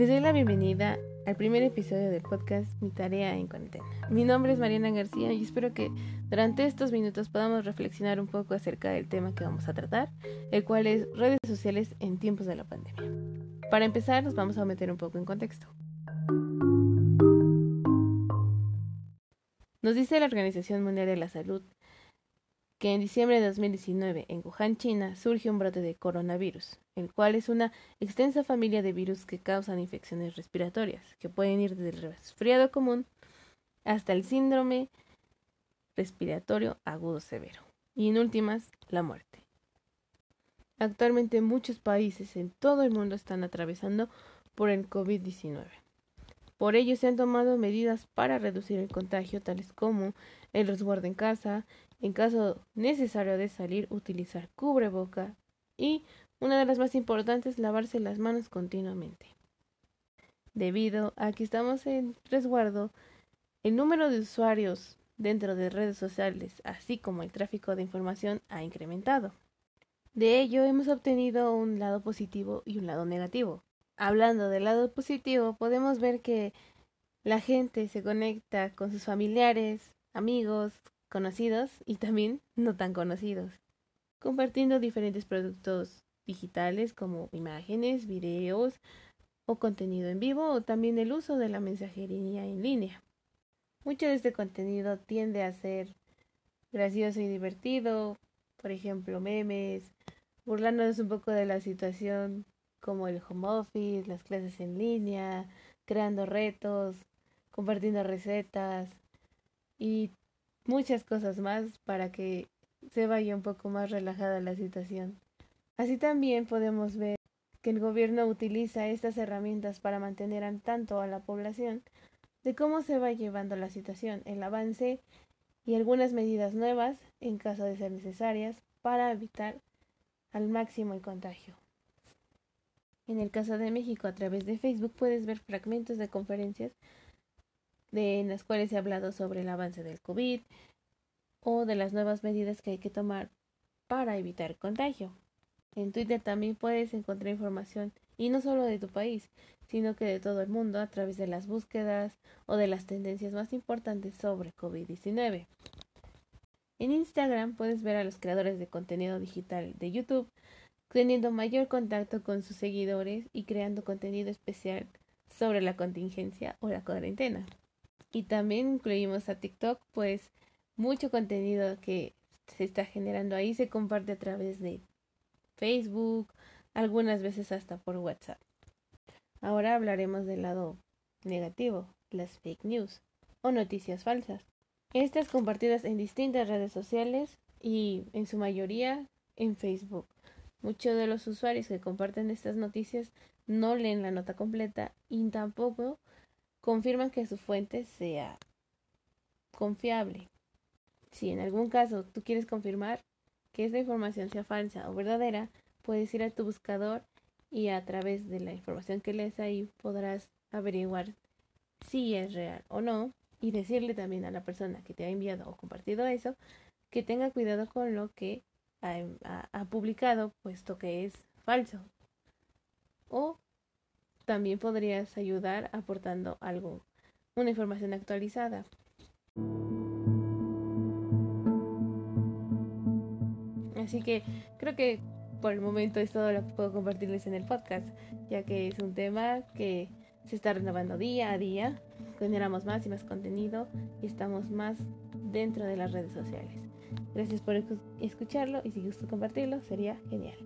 Les doy la bienvenida al primer episodio del podcast Mi tarea en cuarentena. Mi nombre es Mariana García y espero que durante estos minutos podamos reflexionar un poco acerca del tema que vamos a tratar, el cual es redes sociales en tiempos de la pandemia. Para empezar, nos vamos a meter un poco en contexto. Nos dice la Organización Mundial de la Salud que en diciembre de 2019 en Wuhan, China, surge un brote de coronavirus, el cual es una extensa familia de virus que causan infecciones respiratorias, que pueden ir desde el resfriado común hasta el síndrome respiratorio agudo severo y en últimas la muerte. Actualmente muchos países en todo el mundo están atravesando por el COVID-19. Por ello se han tomado medidas para reducir el contagio, tales como el resguardo en casa, en caso necesario de salir, utilizar cubreboca y, una de las más importantes, lavarse las manos continuamente. Debido a que estamos en resguardo, el número de usuarios dentro de redes sociales, así como el tráfico de información, ha incrementado. De ello hemos obtenido un lado positivo y un lado negativo. Hablando del lado positivo, podemos ver que la gente se conecta con sus familiares, amigos, conocidos y también no tan conocidos, compartiendo diferentes productos digitales como imágenes, videos o contenido en vivo o también el uso de la mensajería en línea. Mucho de este contenido tiende a ser gracioso y divertido, por ejemplo, memes, burlándonos un poco de la situación como el home office, las clases en línea, creando retos, compartiendo recetas y muchas cosas más para que se vaya un poco más relajada la situación. Así también podemos ver que el gobierno utiliza estas herramientas para mantener al tanto a la población de cómo se va llevando la situación, el avance y algunas medidas nuevas en caso de ser necesarias para evitar al máximo el contagio. En el caso de México, a través de Facebook puedes ver fragmentos de conferencias de, en las cuales ha hablado sobre el avance del COVID o de las nuevas medidas que hay que tomar para evitar contagio. En Twitter también puedes encontrar información y no solo de tu país, sino que de todo el mundo a través de las búsquedas o de las tendencias más importantes sobre COVID-19. En Instagram puedes ver a los creadores de contenido digital de YouTube teniendo mayor contacto con sus seguidores y creando contenido especial sobre la contingencia o la cuarentena. Y también incluimos a TikTok, pues mucho contenido que se está generando ahí se comparte a través de Facebook, algunas veces hasta por WhatsApp. Ahora hablaremos del lado negativo, las fake news o noticias falsas. Estas compartidas en distintas redes sociales y en su mayoría en Facebook. Muchos de los usuarios que comparten estas noticias no leen la nota completa y tampoco confirman que su fuente sea confiable. Si en algún caso tú quieres confirmar que esta información sea falsa o verdadera, puedes ir a tu buscador y a través de la información que lees ahí podrás averiguar si es real o no y decirle también a la persona que te ha enviado o compartido eso que tenga cuidado con lo que ha, ha publicado puesto que es falso. También podrías ayudar aportando algo, una información actualizada. Así que creo que por el momento es todo lo que puedo compartirles en el podcast, ya que es un tema que se está renovando día a día, generamos más y más contenido y estamos más dentro de las redes sociales. Gracias por escucharlo y si gusta compartirlo sería genial.